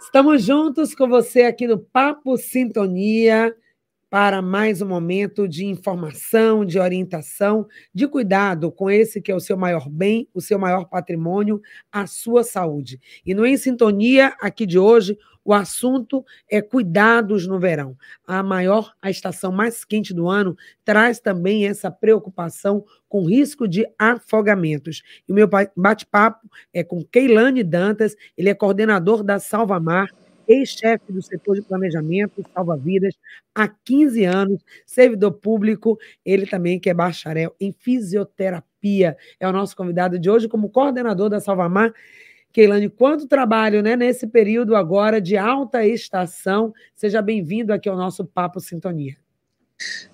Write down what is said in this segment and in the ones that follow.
Estamos juntos com você aqui no Papo Sintonia para mais um momento de informação, de orientação, de cuidado com esse que é o seu maior bem, o seu maior patrimônio, a sua saúde. E no Em Sintonia, aqui de hoje, o assunto é cuidados no verão. A maior, a estação mais quente do ano, traz também essa preocupação com risco de afogamentos. E o meu bate-papo é com Keilane Dantas, ele é coordenador da Salva Mar, ex-chefe do setor de planejamento salva-vidas há 15 anos, servidor público, ele também que é bacharel em fisioterapia. É o nosso convidado de hoje como coordenador da Salva Mar. Keilane, quanto trabalho né, nesse período agora de alta estação. Seja bem-vindo aqui ao nosso Papo Sintonia.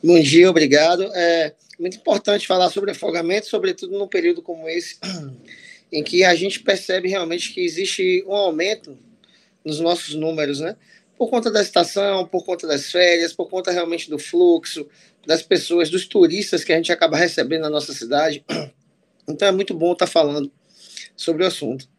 Bom dia, obrigado. É muito importante falar sobre afogamento, sobretudo num período como esse, em que a gente percebe realmente que existe um aumento nos nossos números, né? Por conta da estação, por conta das férias, por conta realmente do fluxo, das pessoas, dos turistas que a gente acaba recebendo na nossa cidade. Então é muito bom estar falando sobre o assunto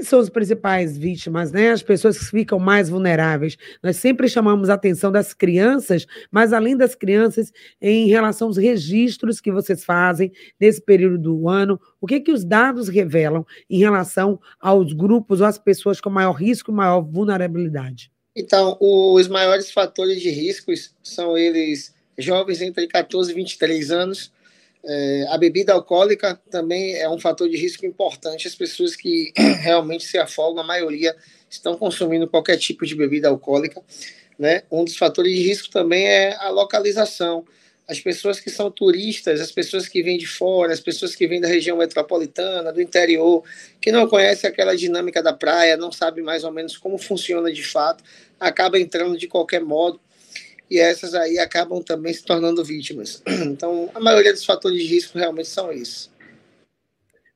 são as principais vítimas, né? As pessoas que ficam mais vulneráveis. Nós sempre chamamos a atenção das crianças, mas além das crianças, em relação aos registros que vocês fazem nesse período do ano, o que que os dados revelam em relação aos grupos ou às pessoas com maior risco e maior vulnerabilidade? Então, os maiores fatores de riscos são eles jovens entre 14 e 23 anos, é, a bebida alcoólica também é um fator de risco importante. As pessoas que realmente se afogam, a maioria estão consumindo qualquer tipo de bebida alcoólica. Né? Um dos fatores de risco também é a localização. As pessoas que são turistas, as pessoas que vêm de fora, as pessoas que vêm da região metropolitana, do interior, que não conhecem aquela dinâmica da praia, não sabe mais ou menos como funciona de fato, acaba entrando de qualquer modo e essas aí acabam também se tornando vítimas. Então, a maioria dos fatores de risco realmente são esses.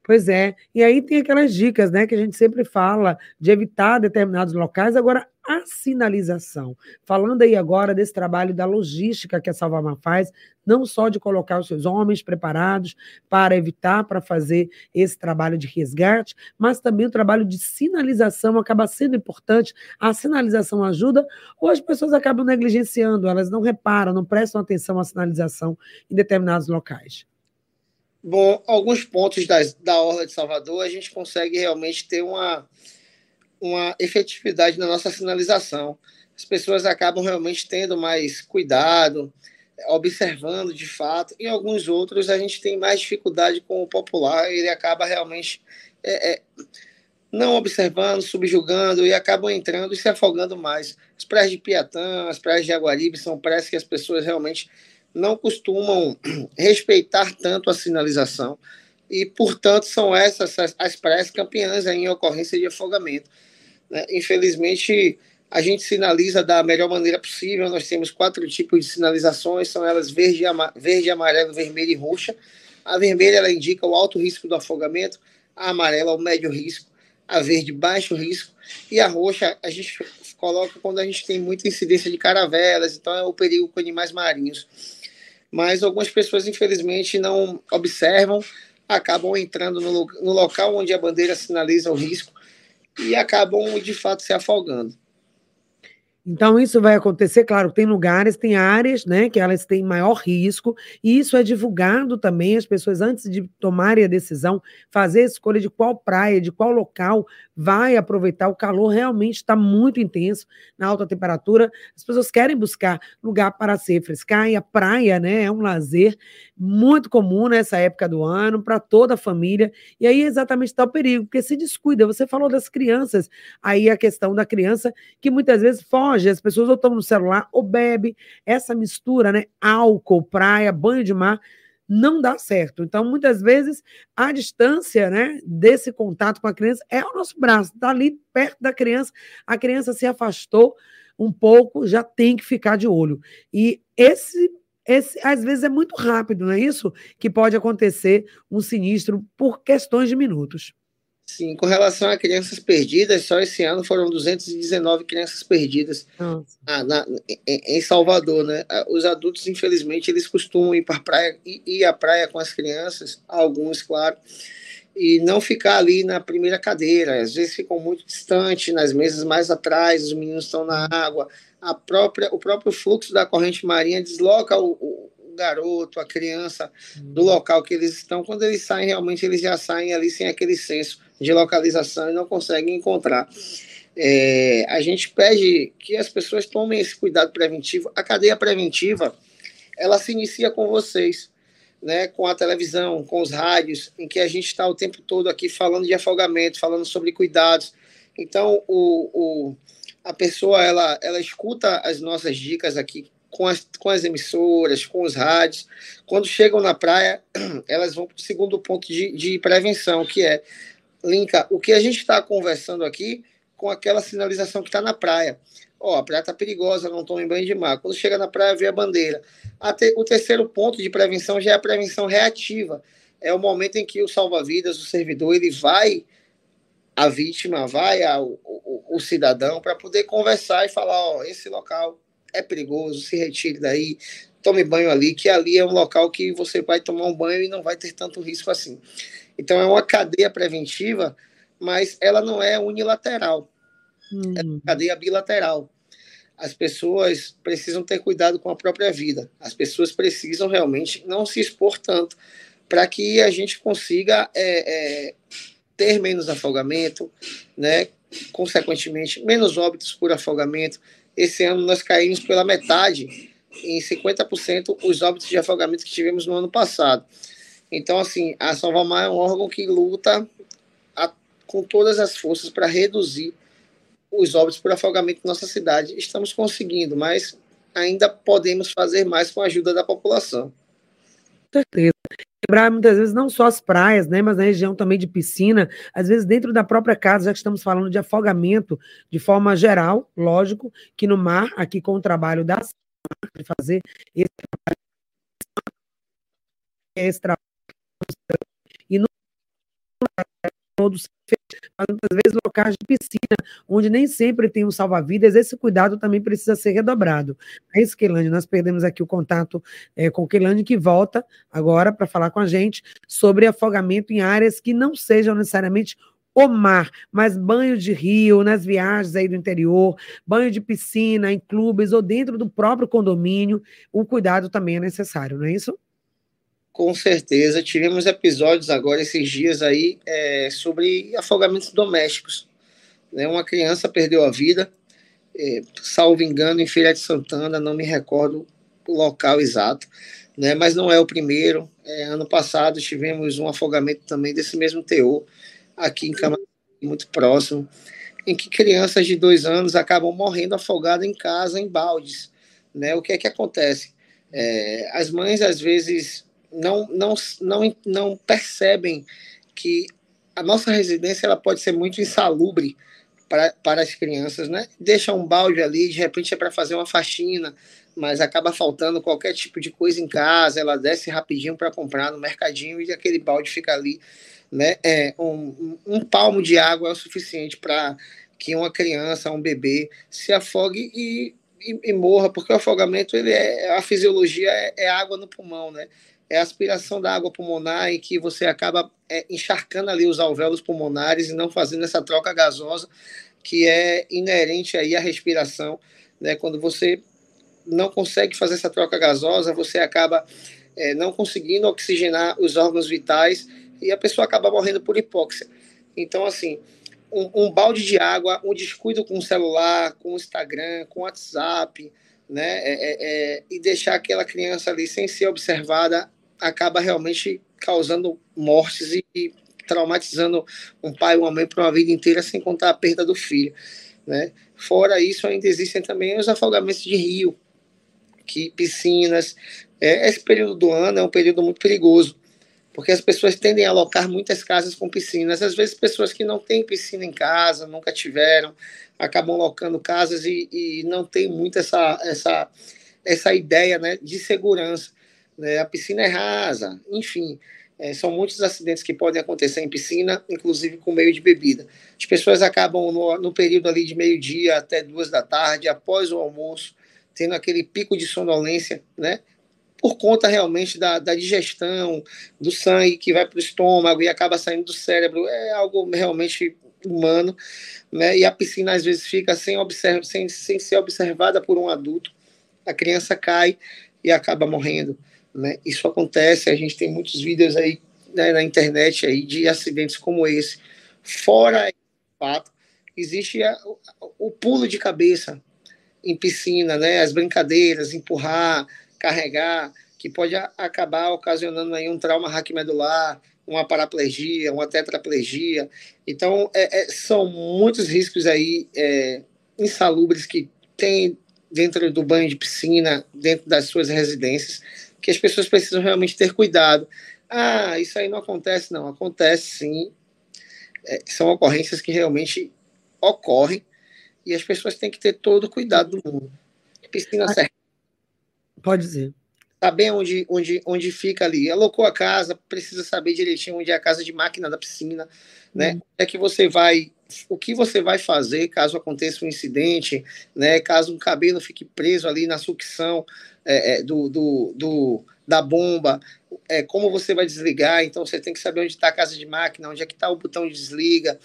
Pois é. E aí tem aquelas dicas, né, que a gente sempre fala de evitar determinados locais. Agora, a sinalização. Falando aí agora desse trabalho da logística que a Salvamar faz, não só de colocar os seus homens preparados para evitar, para fazer esse trabalho de resgate, mas também o trabalho de sinalização acaba sendo importante. A sinalização ajuda ou as pessoas acabam negligenciando, elas não reparam, não prestam atenção à sinalização em determinados locais. Bom, alguns pontos da Orla de Salvador a gente consegue realmente ter uma, uma efetividade na nossa sinalização. As pessoas acabam realmente tendo mais cuidado, observando de fato. Em alguns outros a gente tem mais dificuldade com o popular, ele acaba realmente é, é, não observando, subjugando e acabam entrando e se afogando mais. As praias de Piatã, as praias de Aguaribe são praias que as pessoas realmente não costumam respeitar tanto a sinalização e, portanto, são essas as, as praias campeãs em ocorrência de afogamento. Né? Infelizmente, a gente sinaliza da melhor maneira possível. Nós temos quatro tipos de sinalizações, são elas verde, verde amarelo, vermelho e roxa. A vermelha ela indica o alto risco do afogamento, a amarela o médio risco, a verde baixo risco e a roxa a gente coloca quando a gente tem muita incidência de caravelas, então é o perigo com animais marinhos mas algumas pessoas, infelizmente, não observam, acabam entrando no, no local onde a bandeira sinaliza o risco e acabam, de fato, se afogando. Então, isso vai acontecer, claro, tem lugares, tem áreas, né, que elas têm maior risco, e isso é divulgado também, as pessoas, antes de tomarem a decisão, fazer a escolha de qual praia, de qual local vai aproveitar. O calor realmente está muito intenso, na alta temperatura, as pessoas querem buscar lugar para se refrescar, e a praia, né, é um lazer muito comum nessa época do ano, para toda a família, e aí exatamente está o perigo, porque se descuida, você falou das crianças, aí a questão da criança, que muitas vezes foge hoje as pessoas ou estão no celular ou bebe. Essa mistura, né? Álcool, praia, banho de mar, não dá certo. Então, muitas vezes, a distância né, desse contato com a criança é o nosso braço, está ali perto da criança, a criança se afastou um pouco, já tem que ficar de olho. E esse, esse às vezes, é muito rápido, não é isso? Que pode acontecer um sinistro por questões de minutos. Sim, com relação a crianças perdidas, só esse ano foram 219 crianças perdidas ah, na, em, em, Salvador, né? Ah, os adultos, infelizmente, eles costumam ir para a praia, ir à praia com as crianças, alguns, claro, e não ficar ali na primeira cadeira. Às vezes ficam muito distante, nas mesas mais atrás, os meninos estão na água. A própria, o próprio fluxo da corrente marinha desloca o garoto, a criança, do local que eles estão. Quando eles saem, realmente eles já saem ali sem aquele senso de localização e não conseguem encontrar. É, a gente pede que as pessoas tomem esse cuidado preventivo. A cadeia preventiva, ela se inicia com vocês né, com a televisão, com os rádios, em que a gente está o tempo todo aqui falando de afogamento, falando sobre cuidados. Então, o, o, a pessoa ela, ela escuta as nossas dicas aqui com as, com as emissoras, com os rádios. Quando chegam na praia, elas vão para o segundo ponto de, de prevenção, que é linka o que a gente está conversando aqui com aquela sinalização que está na praia. Ó, oh, a praia está perigosa, não tome banho de mar. Quando chega na praia, vê a bandeira. O terceiro ponto de prevenção já é a prevenção reativa. É o momento em que o salva-vidas, o servidor, ele vai a vítima, vai ao, o cidadão para poder conversar e falar, ó, oh, esse local é perigoso, se retire daí, tome banho ali, que ali é um local que você vai tomar um banho e não vai ter tanto risco assim. Então é uma cadeia preventiva, mas ela não é unilateral. Hum. É uma cadeia bilateral. As pessoas precisam ter cuidado com a própria vida. As pessoas precisam realmente não se expor tanto para que a gente consiga é, é, ter menos afogamento, né? consequentemente, menos óbitos por afogamento. Esse ano nós caímos pela metade, em 50%, os óbitos de afogamento que tivemos no ano passado. Então, assim, a Salvamar é um órgão que luta a, com todas as forças para reduzir os óbitos por afogamento na nossa cidade. Estamos conseguindo, mas ainda podemos fazer mais com a ajuda da população. Com certeza. Lembrar muitas vezes não só as praias, né, mas na região também de piscina, às vezes dentro da própria casa, já que estamos falando de afogamento de forma geral, lógico, que no mar, aqui com o trabalho da de fazer esse trabalho, esse trabalho e no todos mas muitas vezes locais de piscina, onde nem sempre tem um salva-vidas, esse cuidado também precisa ser redobrado. É isso, Keilane, nós perdemos aqui o contato é, com Keilane, que volta agora para falar com a gente sobre afogamento em áreas que não sejam necessariamente o mar, mas banho de rio, nas viagens aí do interior, banho de piscina, em clubes ou dentro do próprio condomínio, o cuidado também é necessário, não é isso? Com certeza. Tivemos episódios agora, esses dias aí, é, sobre afogamentos domésticos. Né? Uma criança perdeu a vida, é, salvo engano, em Feira de Santana, não me recordo o local exato, né? mas não é o primeiro. É, ano passado tivemos um afogamento também desse mesmo teor, aqui em Camarim, muito próximo, em que crianças de dois anos acabam morrendo afogadas em casa, em baldes. Né? O que é que acontece? É, as mães, às vezes, não, não, não, não percebem que a nossa residência ela pode ser muito insalubre para, para as crianças, né? Deixa um balde ali, de repente é para fazer uma faxina, mas acaba faltando qualquer tipo de coisa em casa, ela desce rapidinho para comprar no mercadinho e aquele balde fica ali, né? É, um, um palmo de água é o suficiente para que uma criança, um bebê, se afogue e, e, e, morra, porque o afogamento, ele é, a fisiologia é, é água no pulmão, né? É a aspiração da água pulmonar em que você acaba é, encharcando ali os alvéolos pulmonares e não fazendo essa troca gasosa que é inerente aí à respiração, né? Quando você não consegue fazer essa troca gasosa, você acaba é, não conseguindo oxigenar os órgãos vitais e a pessoa acaba morrendo por hipóxia. Então, assim, um, um balde de água, um descuido com o celular, com o Instagram, com o WhatsApp, né? É, é, é, e deixar aquela criança ali sem ser observada acaba realmente causando mortes e, e traumatizando um pai e uma mãe por uma vida inteira, sem contar a perda do filho. Né? Fora isso, ainda existem também os afogamentos de rio, que piscinas. É, esse período do ano é um período muito perigoso, porque as pessoas tendem a alocar muitas casas com piscinas. Às vezes, pessoas que não têm piscina em casa, nunca tiveram, acabam locando casas e, e não tem muito essa, essa, essa ideia né, de segurança né, a piscina é rasa, enfim. É, são muitos acidentes que podem acontecer em piscina, inclusive com meio de bebida. As pessoas acabam no, no período ali de meio-dia até duas da tarde, após o almoço, tendo aquele pico de sonolência, né? por conta realmente da, da digestão, do sangue que vai para o estômago e acaba saindo do cérebro, é algo realmente humano, né? E a piscina às vezes fica sem, observ sem, sem ser observada por um adulto, a criança cai e acaba morrendo, né? Isso acontece, a gente tem muitos vídeos aí né, na internet aí de acidentes como esse. Fora o fato, existe a, o, pulo de cabeça em piscina, né? As brincadeiras, empurrar, carregar, que pode acabar ocasionando aí um trauma raquimedular, uma paraplegia, uma tetraplegia. Então, é, é, são muitos riscos aí é, insalubres que tem dentro do banho de piscina, dentro das suas residências, que as pessoas precisam realmente ter cuidado. Ah, isso aí não acontece, não. Acontece sim. É, são ocorrências que realmente ocorrem e as pessoas têm que ter todo o cuidado do mundo. Piscina certa. Pode dizer saber onde, onde, onde fica ali. Alocou a casa, precisa saber direitinho onde é a casa de máquina da piscina, né? Uhum. É que você vai, o que você vai fazer caso aconteça um incidente, né? Caso um cabelo fique preso ali na sucção é, é, do, do, do, da bomba, é, como você vai desligar. Então você tem que saber onde está a casa de máquina, onde é que está o botão de desliga.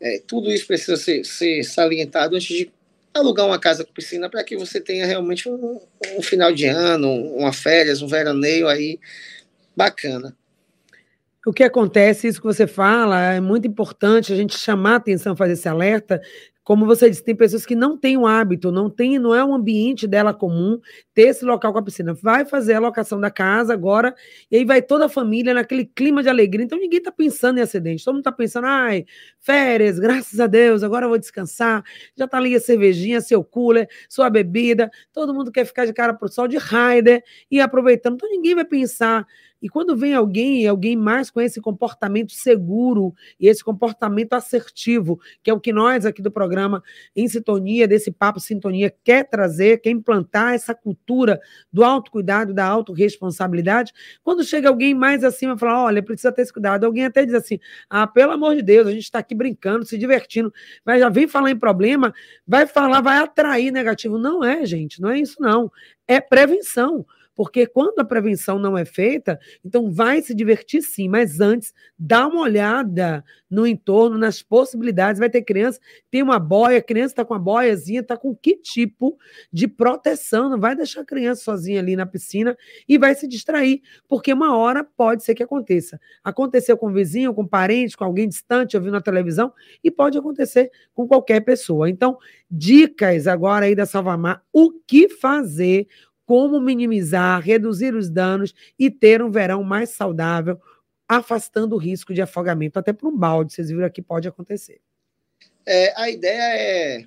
É, tudo isso precisa ser, ser salientado antes de alugar uma casa com piscina para que você tenha realmente um, um, final de ano, uma férias, um veraneio aí bacana. O que acontece, isso que você fala, é muito importante a gente chamar a atenção, fazer esse alerta, como você disse, tem pessoas que não têm o hábito, não tem, não é um ambiente dela comum ter esse local com a piscina. Vai fazer a locação da casa agora, e aí vai toda a família naquele clima de alegria. Então ninguém está pensando em acidente, todo mundo está pensando, ai, férias, graças a Deus, agora eu vou descansar. Já está ali a cervejinha, seu cooler, sua bebida, todo mundo quer ficar de cara pro sol de rider e aproveitando. Então ninguém vai pensar e quando vem alguém, alguém mais com esse comportamento seguro e esse comportamento assertivo, que é o que nós aqui do programa em sintonia, desse papo sintonia, quer trazer, quer implantar essa cultura do autocuidado, da autorresponsabilidade, quando chega alguém mais acima e fala, olha, precisa ter esse cuidado, alguém até diz assim, ah, pelo amor de Deus, a gente está aqui brincando, se divertindo, mas já vem falar em problema, vai falar, vai atrair negativo. Não é, gente, não é isso não. É prevenção. Porque quando a prevenção não é feita, então vai se divertir sim, mas antes dá uma olhada no entorno, nas possibilidades. Vai ter criança, tem uma boia, a criança está com a boiazinha, está com que tipo de proteção? Não vai deixar a criança sozinha ali na piscina e vai se distrair, porque uma hora pode ser que aconteça. Aconteceu com o vizinho, com um parente, com alguém distante, ouvindo na televisão, e pode acontecer com qualquer pessoa. Então, dicas agora aí da Salvamar, o que fazer como minimizar, reduzir os danos e ter um verão mais saudável, afastando o risco de afogamento. Até para um balde, vocês viram aqui, pode acontecer. É, a ideia é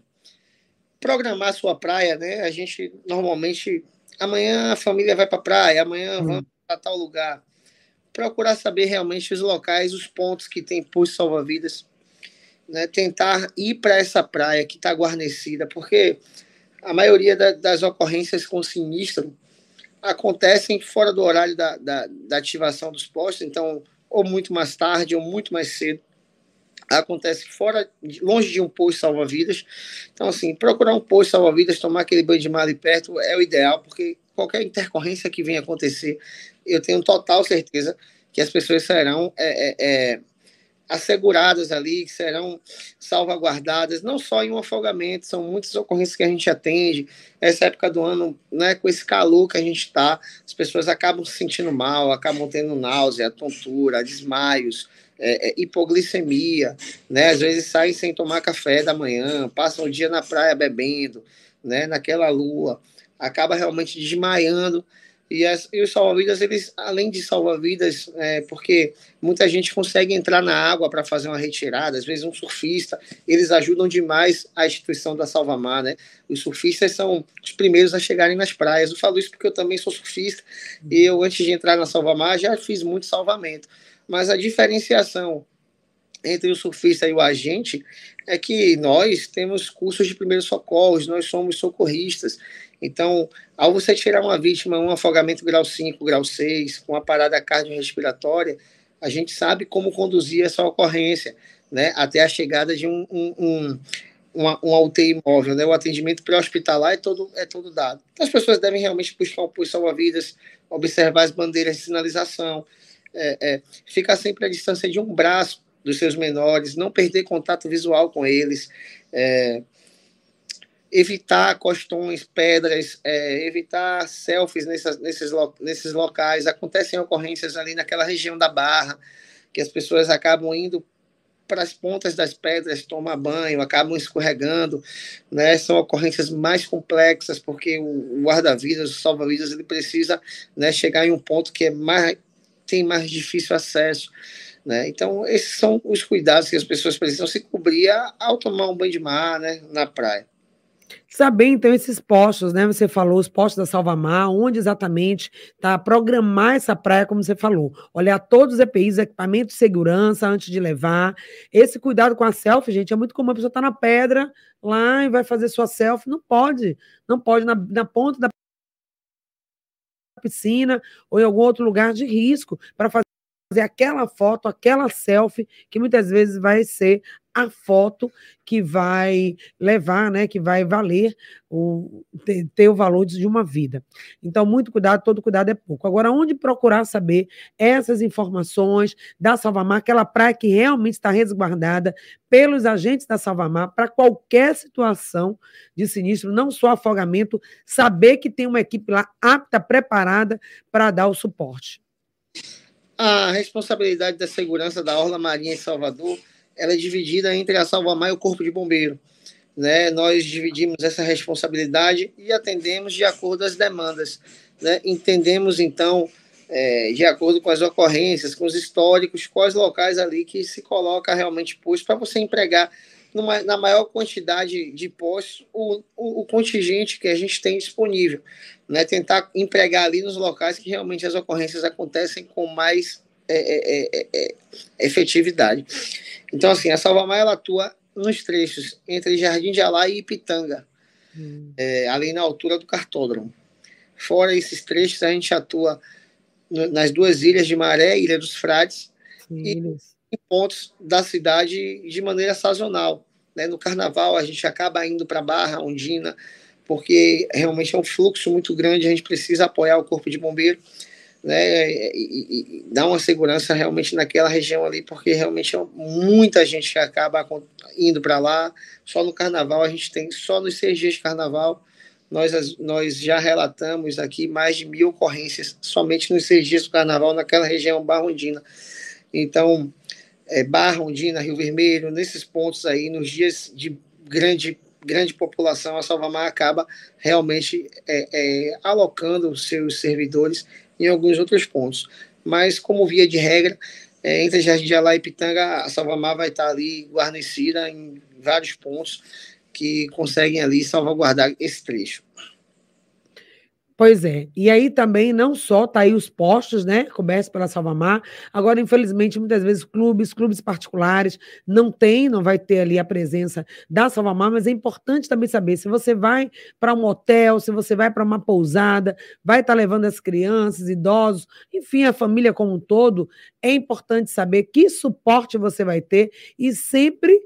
programar a sua praia, né? A gente normalmente amanhã a família vai para a praia, amanhã hum. vamos para tal lugar. Procurar saber realmente os locais, os pontos que tem posto salva-vidas, né? Tentar ir para essa praia que está guarnecida, porque a maioria da, das ocorrências com sinistro acontecem fora do horário da, da, da, ativação dos postos, então, ou muito mais tarde, ou muito mais cedo. Acontece fora, longe de um posto salva-vidas. Então, assim, procurar um posto salva-vidas, tomar aquele banho de mar ali perto é o ideal, porque qualquer intercorrência que venha acontecer, eu tenho total certeza que as pessoas serão é, é, é asseguradas ali, que serão salvaguardadas, não só em um afogamento, são muitas ocorrências que a gente atende. Essa época do ano, né, com esse calor que a gente está, as pessoas acabam se sentindo mal, acabam tendo náusea, tontura, desmaios, é, é, hipoglicemia, né? Às vezes saem sem tomar café da manhã, passam o dia na praia bebendo, né? Naquela lua, acaba realmente desmaiando e, as, e os salva-vidas, eles, além de salva-vidas, é, porque muita gente consegue entrar na água para fazer uma retirada, às vezes um surfista, eles ajudam demais a instituição da Salvamar, né? Os surfistas são os primeiros a chegarem nas praias. Eu falo isso porque eu também sou surfista e eu, antes de entrar na Salvamar, já fiz muito salvamento. Mas a diferenciação entre o surfista e o agente é que nós temos cursos de primeiros socorros, nós somos socorristas. Então, ao você tirar uma vítima, um afogamento grau 5, grau 6, com uma parada cardiorrespiratória, a gente sabe como conduzir essa ocorrência, né, até a chegada de um, um, um, uma, uma UTI móvel, né? O atendimento pré-hospitalar é todo, é todo dado. Então, as pessoas devem realmente buscar o pulso salva-vidas, observar as bandeiras de sinalização, é, é, ficar sempre à distância de um braço dos seus menores, não perder contato visual com eles, é, evitar costões, pedras, é, evitar selfies nessas, nesses, nesses locais. Acontecem ocorrências ali naquela região da Barra, que as pessoas acabam indo para as pontas das pedras tomar banho, acabam escorregando, né? São ocorrências mais complexas porque o guarda-vidas, o salva-vidas, ele precisa, né, chegar em um ponto que é mais tem mais difícil acesso, né? Então esses são os cuidados que as pessoas precisam se cobrir ao tomar um banho de mar, né, na praia. Saber, então, esses postos, né? Você falou, os postos da Salvamar, onde exatamente está programar essa praia, como você falou. Olhar todos os EPIs, equipamentos de segurança antes de levar. Esse cuidado com a selfie, gente, é muito comum. A pessoa está na pedra lá e vai fazer sua selfie. Não pode. Não pode na, na ponta da piscina ou em algum outro lugar de risco para fazer fazer aquela foto, aquela selfie, que muitas vezes vai ser a foto que vai levar, né, que vai valer o ter, ter, o valor de uma vida. Então, muito cuidado, todo cuidado é pouco. Agora, onde procurar saber essas informações da Salvamar, aquela praia que realmente está resguardada pelos agentes da Salvamar para qualquer situação de sinistro, não só afogamento, saber que tem uma equipe lá apta, preparada para dar o suporte. A responsabilidade da segurança da Orla Marinha em Salvador ela é dividida entre a Salvamar e o Corpo de Bombeiro. Né? Nós dividimos essa responsabilidade e atendemos de acordo às demandas. Né? Entendemos, então, é, de acordo com as ocorrências, com os históricos, quais locais ali que se coloca realmente posto para você empregar numa, na maior quantidade de postos o, o, o, contingente que a gente tem disponível. Né? Tentar empregar ali nos locais que realmente as ocorrências acontecem com mais é, é, é, é efetividade. Então, assim, a Salvamar ela atua nos trechos entre Jardim de Alá e Ipitanga, hum. é, ali na altura do cartódromo. Fora esses trechos, a gente atua no, nas duas ilhas de Maré, Ilha dos Frades, Sim, e em pontos da cidade de maneira sazonal. Né? No carnaval, a gente acaba indo para Barra, Ondina, porque realmente é um fluxo muito grande, a gente precisa apoiar o Corpo de Bombeiro né, e, e, dar uma segurança realmente naquela região ali, porque realmente é muita gente que acaba indo para lá. Só no carnaval a gente tem, só nos seis dias de carnaval, nós, nós já relatamos aqui mais de mil ocorrências somente nos seis dias do carnaval naquela região barrondina. Então, é, Barra, Ondina, Rio Vermelho, nesses pontos aí, nos dias de grande grande população, a Salvamar acaba realmente é, é, alocando seus servidores em alguns outros pontos. Mas, como via de regra, é, entre Jardim de Alá e Pitanga, a Salvamar vai estar ali guarnecida em vários pontos que conseguem ali salvaguardar esse trecho. Pois é. E aí também não só tá aí os postos, né, cobertos pela Salvamar. Agora, infelizmente, muitas vezes clubes, clubes particulares não tem, não vai ter ali a presença da Salvamar, mas é importante também saber se você vai para um hotel, se você vai para uma pousada, vai estar tá levando as crianças, idosos, enfim, a família como um todo, é importante saber que suporte você vai ter e sempre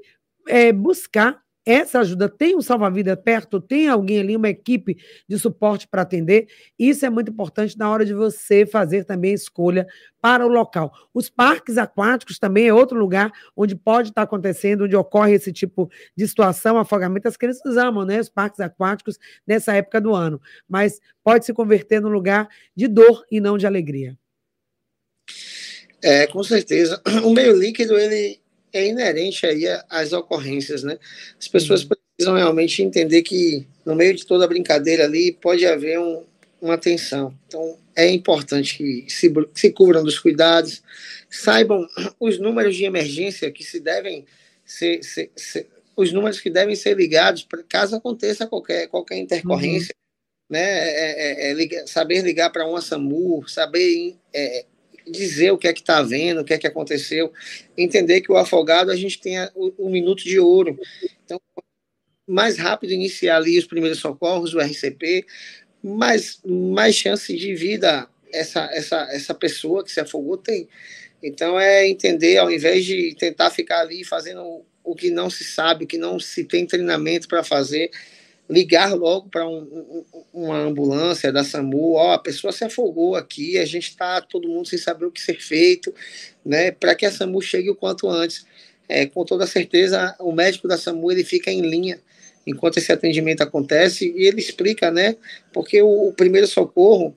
é, buscar essa ajuda. Tem um salva-vida perto, tem alguém ali, uma equipe de suporte para atender. Isso é muito importante na hora de você fazer também escolha para o local. Os parques aquáticos também é outro lugar onde pode estar acontecendo, onde ocorre esse tipo de situação, afogamento. As crianças amam, né? Os parques aquáticos nessa época do ano, mas pode se converter num lugar de dor e não de alegria. É, com certeza. O meio líquido, ele é inerente aí às ocorrências, né? As pessoas uhum. precisam realmente entender que no meio de toda a brincadeira ali pode haver um, uma tensão. Então é importante que se, se cubram dos cuidados, saibam os números de emergência que se devem ser, ser, ser os números que devem ser ligados para caso aconteça qualquer qualquer intercorrência, uhum. né? É, é, é, ligar, saber ligar para uma SAMU, saber é, dizer o que é que está vendo, o que é que aconteceu, entender que o afogado a gente tem o, minuto de ouro. Então, mais rápido iniciar ali os primeiros socorros, o RCP, mais, mais chance de vida essa, essa, essa pessoa que se afogou tem. Então, é entender, ao invés de tentar ficar ali fazendo o que não se sabe, o que não se tem treinamento para fazer, ligar logo para um, um, uma ambulância da SAMU, ó, a pessoa se afogou aqui, a gente está todo mundo sem saber o que ser feito, né, para que a SAMU chegue o quanto antes. É, com toda certeza, o médico da SAMU ele fica em linha enquanto esse atendimento acontece e ele explica, né, porque o, o primeiro socorro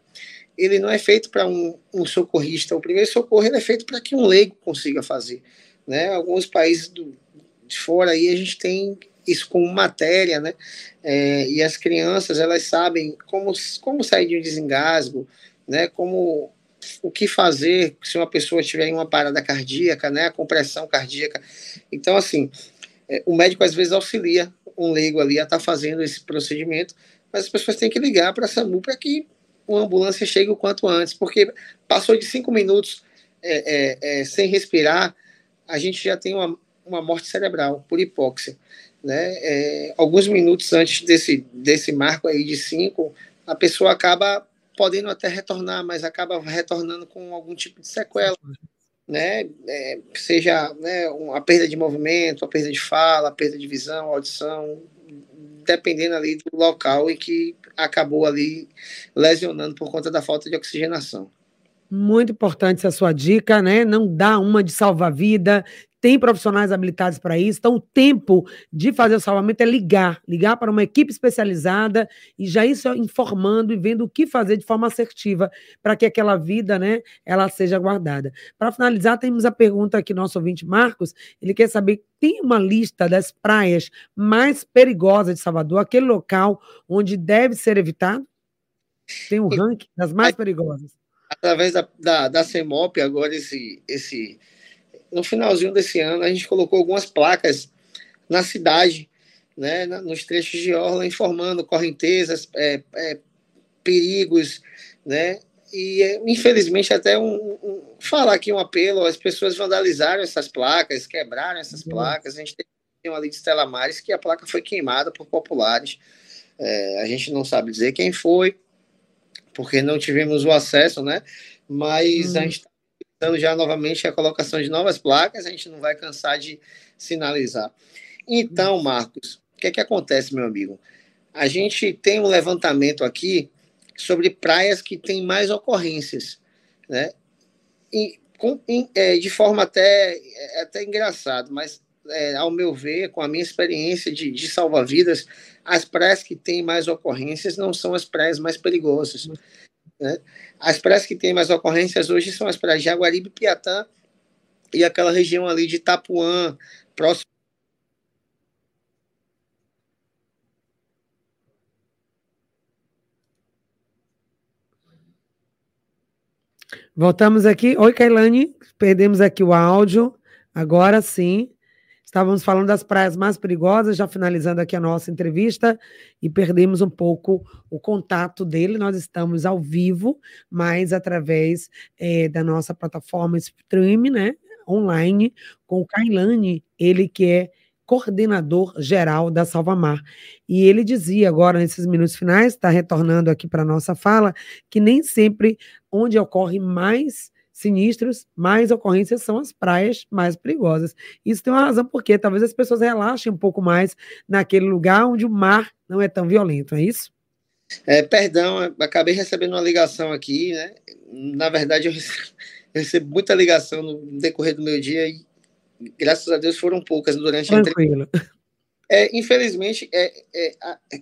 ele não é feito para um, um, socorrista, o primeiro socorro ele é feito para que um leigo consiga fazer, né, alguns países do, de fora aí a gente tem isso como matéria, né? É, e as crianças elas sabem como, como sair de um desengasgo, né? Como o que fazer se uma pessoa tiver uma parada cardíaca, né? A compressão cardíaca. Então, assim, é, o médico às vezes auxilia um leigo ali a estar tá fazendo esse procedimento, mas as pessoas têm que ligar para a SAMU para que uma ambulância chegue o quanto antes, porque passou de cinco minutos é, é, é sem respirar, a gente já tem uma, uma morte cerebral por hipóxia. Né? É, alguns minutos antes desse, desse marco aí de cinco, a pessoa acaba podendo até retornar, mas acaba retornando com algum tipo de sequela, né? É, seja né, a perda de movimento, a perda de fala, a perda de visão, audição, dependendo ali do local em que acabou ali lesionando por conta da falta de oxigenação. Muito importante essa sua dica, né? Não dá uma de salva-vida, tem profissionais habilitados para isso. Então, o tempo de fazer o salvamento é ligar, ligar para uma equipe especializada e já isso informando e vendo o que fazer de forma assertiva para que aquela vida, né, ela seja guardada. Para finalizar, temos a pergunta aqui nosso ouvinte Marcos, ele quer saber tem uma lista das praias mais perigosas de Salvador, aquele local onde deve ser evitado? Tem um ranking das mais perigosas. Através da, da, da CEMOP, agora esse, esse no finalzinho desse ano, a gente colocou algumas placas na cidade, né, nos trechos de orla, informando correntezas, é, é, perigos, né, e infelizmente até um, um, falar aqui um apelo, as pessoas vandalizaram essas placas, quebraram essas uhum. placas, a gente tem uma ali de Estela Mares que a placa foi queimada por populares, é, a gente não sabe dizer quem foi, porque não tivemos o acesso, né, mas uhum. a gente está solicitando já novamente a colocação de novas placas, a gente não vai cansar de sinalizar. Então, Marcos, o que é que acontece, meu amigo? A gente tem um levantamento aqui sobre praias que têm mais ocorrências, né? E, com, é, de forma até, é, até engraçado, mas é, ao meu ver, com a minha experiência de, de salva-vidas, as praias que têm mais ocorrências não são as praias mais perigosas. Né? As praias que têm mais ocorrências hoje são as praias de Jaguaribe, Piatã e aquela região ali de Itapuã, próximo. Voltamos aqui. Oi, Kailane. Perdemos aqui o áudio. Agora sim. Estávamos falando das praias mais perigosas, já finalizando aqui a nossa entrevista, e perdemos um pouco o contato dele. Nós estamos ao vivo, mas através é, da nossa plataforma Stream, né, online, com o Kailane, ele que é coordenador geral da Salvamar. E ele dizia agora, nesses minutos finais, está retornando aqui para a nossa fala, que nem sempre onde ocorre mais sinistros, mais ocorrências são as praias mais perigosas. Isso tem uma razão porque talvez as pessoas relaxem um pouco mais naquele lugar onde o mar não é tão violento, é isso? É, perdão, acabei recebendo uma ligação aqui, né? Na verdade, eu recebo, eu recebo muita ligação no decorrer do meu dia e graças a Deus foram poucas durante Tranquilo. a entrevista. É, infelizmente, é, é,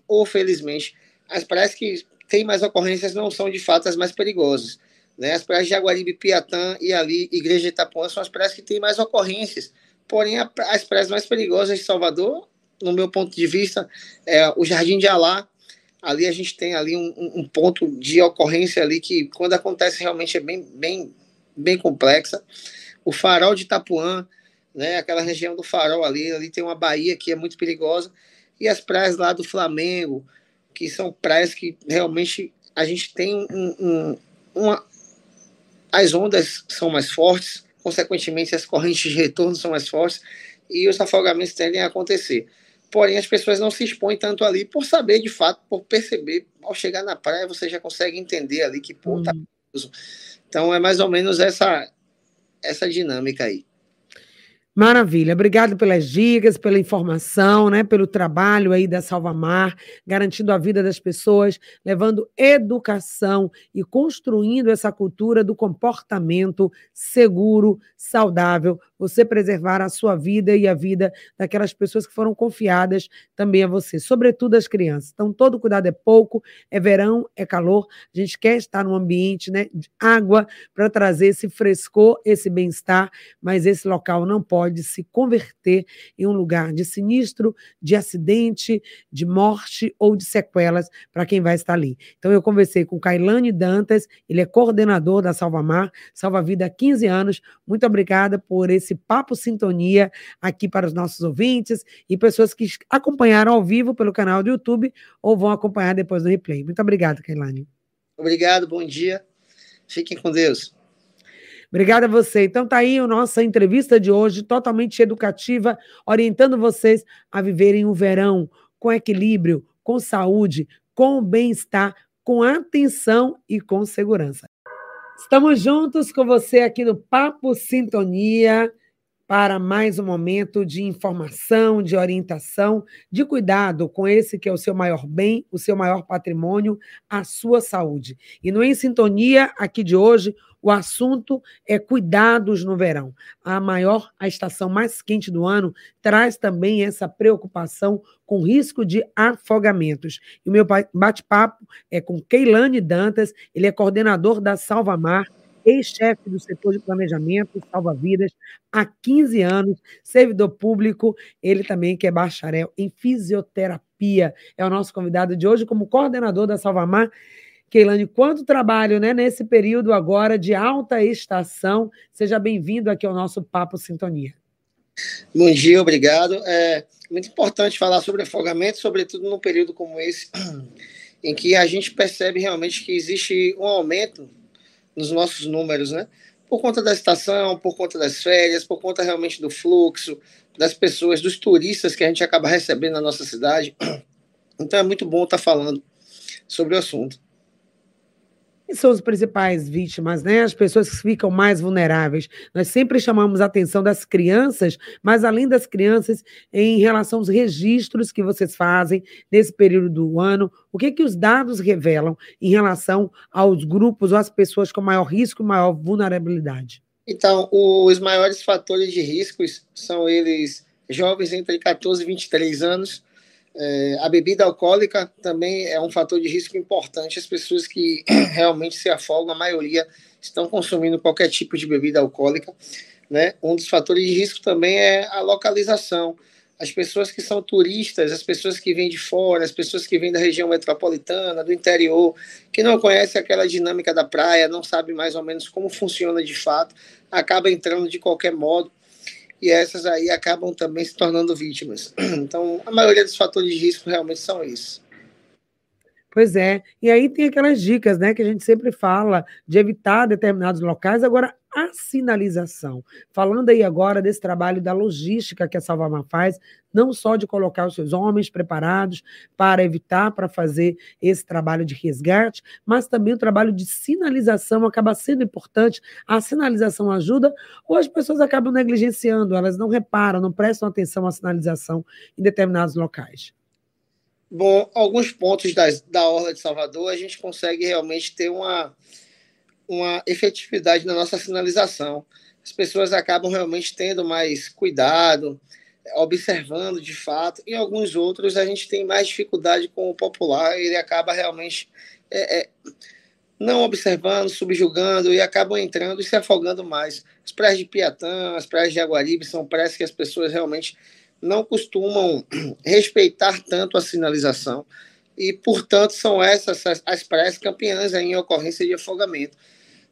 ou felizmente, as praias que têm mais ocorrências não são de fato as mais perigosas. Né? As praias de Jaguaribe, Piatã e ali, Igreja de Itapuã, são as praias que têm mais ocorrências. Porém, as praias mais perigosas de Salvador, no meu ponto de vista, é o Jardim de Alá. Ali a gente tem ali um, um ponto de ocorrência ali que, quando acontece, realmente é bem, bem, bem complexa. O Farol de Itapuã, né? aquela região do Farol ali, ali tem uma baía que é muito perigosa. E as praias lá do Flamengo, que são praias que realmente a gente tem um, um, uma, as ondas são mais fortes, consequentemente as correntes de retorno são mais fortes e os afogamentos tendem a acontecer. Porém, as pessoas não se expõem tanto ali por saber de fato, por perceber. Ao chegar na praia, você já consegue entender ali que, pô, tá uhum. Então, é mais ou menos essa, essa dinâmica aí. Maravilha, obrigado pelas dicas, pela informação, né, pelo trabalho aí da Salvamar, garantindo a vida das pessoas, levando educação e construindo essa cultura do comportamento seguro, saudável, você preservar a sua vida e a vida daquelas pessoas que foram confiadas também a você, sobretudo as crianças. Então, todo cuidado é pouco, é verão, é calor, a gente quer estar num ambiente, né, de água para trazer esse frescor, esse bem-estar, mas esse local não pode se converter em um lugar de sinistro, de acidente, de morte ou de sequelas para quem vai estar ali. Então, eu conversei com Kailane Dantas, ele é coordenador da Salvamar, Salva Vida há 15 anos. Muito obrigada por esse esse papo sintonia aqui para os nossos ouvintes e pessoas que acompanharam ao vivo pelo canal do YouTube ou vão acompanhar depois no replay. Muito obrigada, Kailane. Obrigado, bom dia. Fiquem com Deus. Obrigada a você. Então tá aí a nossa entrevista de hoje, totalmente educativa, orientando vocês a viverem o verão com equilíbrio, com saúde, com bem-estar, com atenção e com segurança. Estamos juntos com você aqui no Papo Sintonia para mais um momento de informação, de orientação, de cuidado com esse que é o seu maior bem, o seu maior patrimônio, a sua saúde. E no Em Sintonia, aqui de hoje, o assunto é cuidados no verão. A maior, a estação mais quente do ano, traz também essa preocupação com risco de afogamentos. E o meu bate-papo é com Keilane Dantas, ele é coordenador da Salvamar, ex-chefe do setor de planejamento salva-vidas há 15 anos, servidor público, ele também que é bacharel em fisioterapia. É o nosso convidado de hoje como coordenador da Salvamar. Keilane, quanto trabalho né, nesse período agora de alta estação. Seja bem-vindo aqui ao nosso Papo Sintonia. Bom dia, obrigado. É muito importante falar sobre afogamento, sobretudo num período como esse, em que a gente percebe realmente que existe um aumento nos nossos números, né? Por conta da estação, por conta das férias, por conta realmente do fluxo, das pessoas, dos turistas que a gente acaba recebendo na nossa cidade. Então é muito bom estar falando sobre o assunto são as principais vítimas, né? As pessoas que ficam mais vulneráveis. Nós sempre chamamos a atenção das crianças, mas além das crianças, em relação aos registros que vocês fazem nesse período do ano, o que que os dados revelam em relação aos grupos ou às pessoas com maior risco, maior vulnerabilidade? Então, os maiores fatores de riscos são eles jovens entre 14 e 23 anos, é, a bebida alcoólica também é um fator de risco importante. As pessoas que realmente se afogam, a maioria estão consumindo qualquer tipo de bebida alcoólica. Né? Um dos fatores de risco também é a localização. As pessoas que são turistas, as pessoas que vêm de fora, as pessoas que vêm da região metropolitana, do interior, que não conhecem aquela dinâmica da praia, não sabem mais ou menos como funciona de fato, acaba entrando de qualquer modo e essas aí acabam também se tornando vítimas. Então, a maioria dos fatores de risco realmente são esses. Pois é. E aí tem aquelas dicas, né, que a gente sempre fala de evitar determinados locais. Agora, a sinalização. Falando aí agora desse trabalho da logística que a Salvamar faz, não só de colocar os seus homens preparados para evitar, para fazer esse trabalho de resgate, mas também o trabalho de sinalização acaba sendo importante. A sinalização ajuda ou as pessoas acabam negligenciando, elas não reparam, não prestam atenção à sinalização em determinados locais. Bom, alguns pontos da Orla de Salvador a gente consegue realmente ter uma, uma efetividade na nossa sinalização. As pessoas acabam realmente tendo mais cuidado, observando de fato. Em alguns outros a gente tem mais dificuldade com o popular, ele acaba realmente é, é, não observando, subjugando e acabam entrando e se afogando mais. As praias de Piatã, as praias de Aguaribe são praias que as pessoas realmente não costumam respeitar tanto a sinalização e, portanto, são essas as, as praias campeãs em ocorrência de afogamento.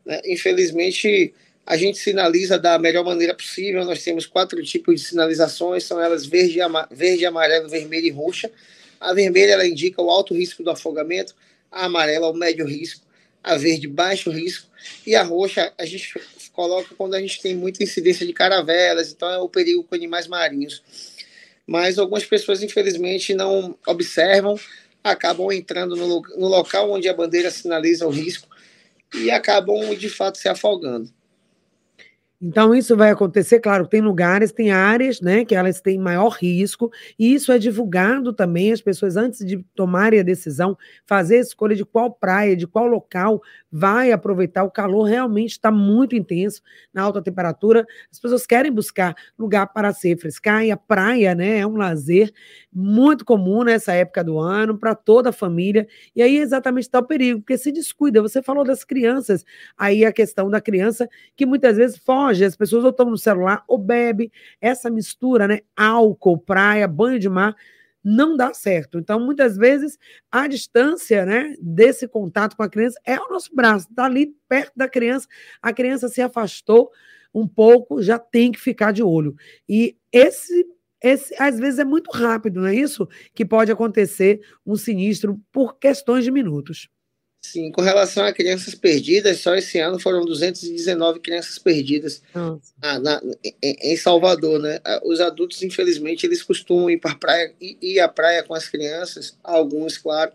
Né? Infelizmente, a gente sinaliza da melhor maneira possível. Nós temos quatro tipos de sinalizações, são elas verde, verde amarelo, vermelho e roxa. A vermelha ela indica o alto risco do afogamento, a amarela o médio risco, a verde baixo risco e a roxa a gente coloca quando a gente tem muita incidência de caravelas, então é o perigo com animais marinhos mas algumas pessoas, infelizmente, não observam, acabam entrando no, no local onde a bandeira sinaliza o risco e acabam, de fato, se afogando. Então, isso vai acontecer, claro, tem lugares, tem áreas, né, que elas têm maior risco, e isso é divulgado também, as pessoas, antes de tomarem a decisão, fazer a escolha de qual praia, de qual local vai aproveitar. O calor realmente está muito intenso, na alta temperatura, as pessoas querem buscar lugar para se refrescar, e a praia, né, é um lazer muito comum nessa época do ano, para toda a família, e aí exatamente está o perigo, porque se descuida, você falou das crianças, aí a questão da criança, que muitas vezes foge longe, as pessoas ou estão no celular ou bebe. Essa mistura, né? Álcool, praia, banho de mar, não dá certo. Então, muitas vezes, a distância né, desse contato com a criança é o nosso braço, está ali perto da criança, a criança se afastou um pouco, já tem que ficar de olho. E esse, esse às vezes, é muito rápido, não é isso? Que pode acontecer um sinistro por questões de minutos. Sim, com relação a crianças perdidas, só esse ano foram 219 crianças perdidas ah, na, em, em, Salvador, né? Ah, os adultos, infelizmente, eles costumam ir para a praia, ir à praia com as crianças, alguns, claro,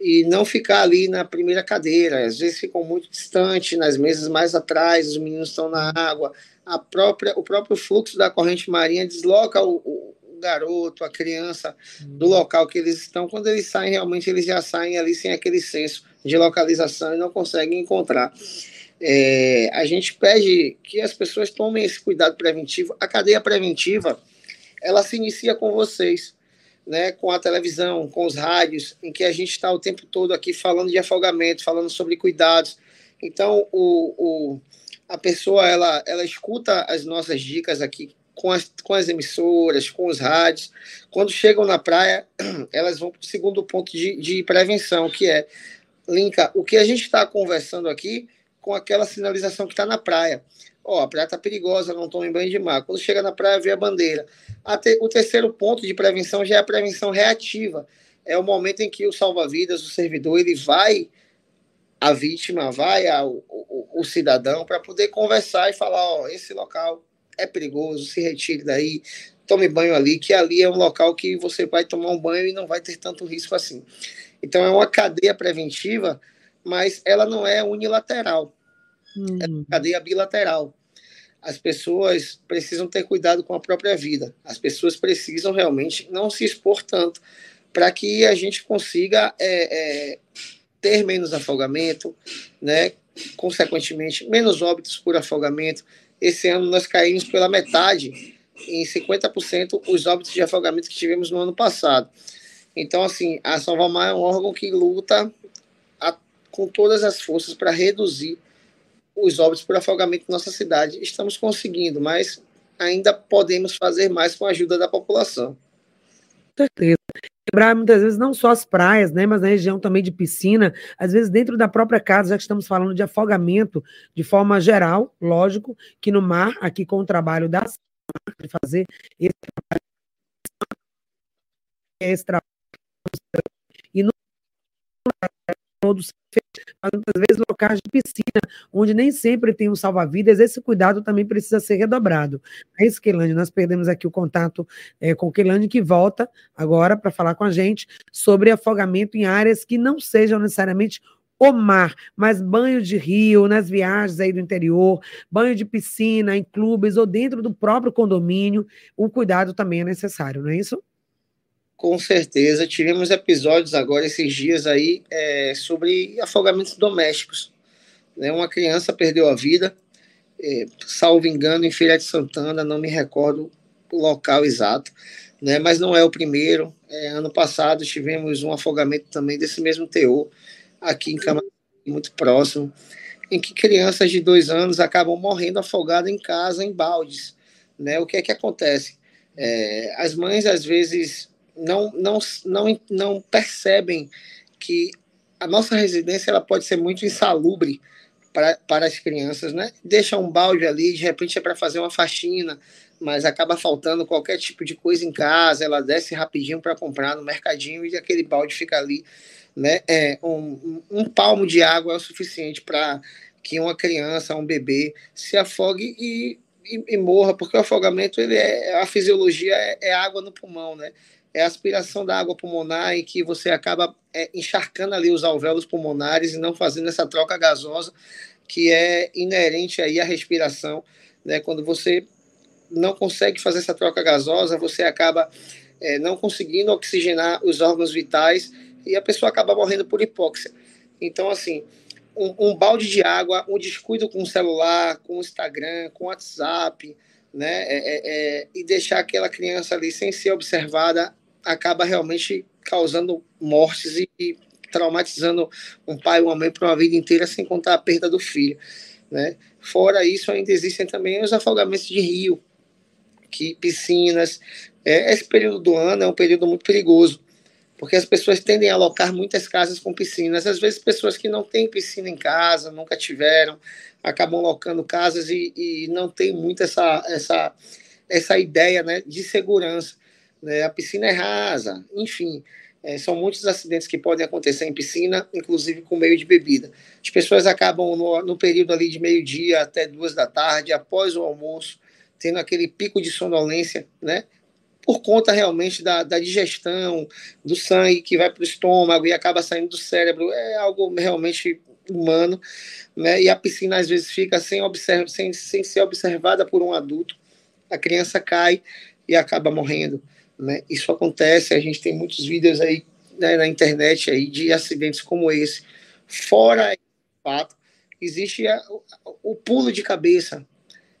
e não ficar ali na primeira cadeira. Às vezes ficam muito distante, nas mesas mais atrás, os meninos estão na água. A própria, o próprio fluxo da corrente marinha desloca o, o garoto, a criança, do hum. local que eles estão. Quando eles saem, realmente eles já saem ali sem aquele senso de localização e não conseguem encontrar. É, a gente pede que as pessoas tomem esse cuidado preventivo. A cadeia preventiva, ela se inicia com vocês, né, com a televisão, com os rádios, em que a gente está o tempo todo aqui falando de afogamento, falando sobre cuidados. Então, o, o, a pessoa, ela, ela escuta as nossas dicas aqui com as, com as emissoras, com os rádios. Quando chegam na praia, elas vão para o segundo ponto de, de prevenção, que é linka o que a gente está conversando aqui com aquela sinalização que está na praia. Ó, a praia está perigosa, não tome banho de mar. Quando chega na praia, vê a bandeira. A te, o terceiro ponto de prevenção já é a prevenção reativa. É o momento em que o salva-vidas, o servidor, ele vai a vítima, vai ao, o, cidadão para poder conversar e falar, ó, esse local é perigoso, se retire daí, tome banho ali, que ali é um local que você vai tomar um banho e não vai ter tanto risco assim. Então, é uma cadeia preventiva, mas ela não é unilateral. Hum. É uma cadeia bilateral. As pessoas precisam ter cuidado com a própria vida. As pessoas precisam realmente não se expor tanto para que a gente consiga é, é, ter menos afogamento, né? consequentemente, menos óbitos por afogamento. Esse ano nós caímos pela metade, em 50%, os óbitos de afogamento que tivemos no ano passado. Então, assim, a Salvamar é um órgão que luta a, com todas as forças para reduzir os óbitos por afogamento na nossa cidade. Estamos conseguindo, mas ainda podemos fazer mais com a ajuda da população. Com certeza. Lembrar muitas vezes não só as praias, né, mas na região também de piscina, às vezes dentro da própria casa, já que estamos falando de afogamento de forma geral, lógico, que no mar, aqui com o trabalho da de fazer esse trabalho, e no mas muitas vezes locais de piscina, onde nem sempre tem um salva-vidas, esse cuidado também precisa ser redobrado. É isso, Keilane, nós perdemos aqui o contato é, com Keilane, que volta agora para falar com a gente sobre afogamento em áreas que não sejam necessariamente o mar, mas banho de rio, nas viagens aí do interior, banho de piscina, em clubes ou dentro do próprio condomínio, o cuidado também é necessário, não é isso? Com certeza. Tivemos episódios agora, esses dias aí, é, sobre afogamentos domésticos. Né? Uma criança perdeu a vida, é, salvo engano, em Feira de Santana, não me recordo o local exato, né? mas não é o primeiro. É, ano passado tivemos um afogamento também desse mesmo teor, aqui em Camarim, muito próximo, em que crianças de dois anos acabam morrendo afogadas em casa, em baldes. Né? O que é que acontece? É, as mães, às vezes, não, não, não, não percebem que a nossa residência ela pode ser muito insalubre para, para as crianças, né? Deixa um balde ali, de repente é para fazer uma faxina, mas acaba faltando qualquer tipo de coisa em casa, ela desce rapidinho para comprar no mercadinho e aquele balde fica ali, né? É, um, um palmo de água é o suficiente para que uma criança, um bebê, se afogue e, e, e, morra, porque o afogamento, ele é, a fisiologia é, é água no pulmão, né? É a aspiração da água pulmonar em que você acaba é, encharcando ali os alvéolos pulmonares e não fazendo essa troca gasosa que é inerente aí à respiração Né? Quando você não consegue fazer essa troca gasosa, você acaba é, não conseguindo oxigenar os órgãos vitais e a pessoa acaba morrendo por hipóxia. Então, assim, um, um balde de água, um descuido com o celular, com o Instagram, com o WhatsApp, né, é, é, é, e deixar aquela criança ali sem ser observada acaba realmente causando mortes e, e traumatizando um pai ou uma mãe para uma vida inteira, sem contar a perda do filho. Né? Fora isso, ainda existem também os afogamentos de rio, que piscinas. É, esse período do ano é um período muito perigoso, porque as pessoas tendem a alocar muitas casas com piscinas. Às vezes, pessoas que não têm piscina em casa, nunca tiveram, acabam locando casas e, e não tem muito essa, essa, essa ideia né, de segurança. Né? A piscina é rasa, enfim. É, são muitos acidentes que podem acontecer em piscina, inclusive com meio de bebida. As pessoas acabam no, no período ali de meio-dia até duas da tarde, após o almoço, tendo aquele pico de sonolência, né? Por conta realmente da, da digestão, do sangue que vai para o estômago e acaba saindo do cérebro. É algo realmente humano, né? E a piscina às vezes fica sem, observ sem, sem ser observada por um adulto. A criança cai e acaba morrendo. Né? Isso acontece, a gente tem muitos vídeos aí né, na internet aí de acidentes como esse. Fora o fato, existe a, o pulo de cabeça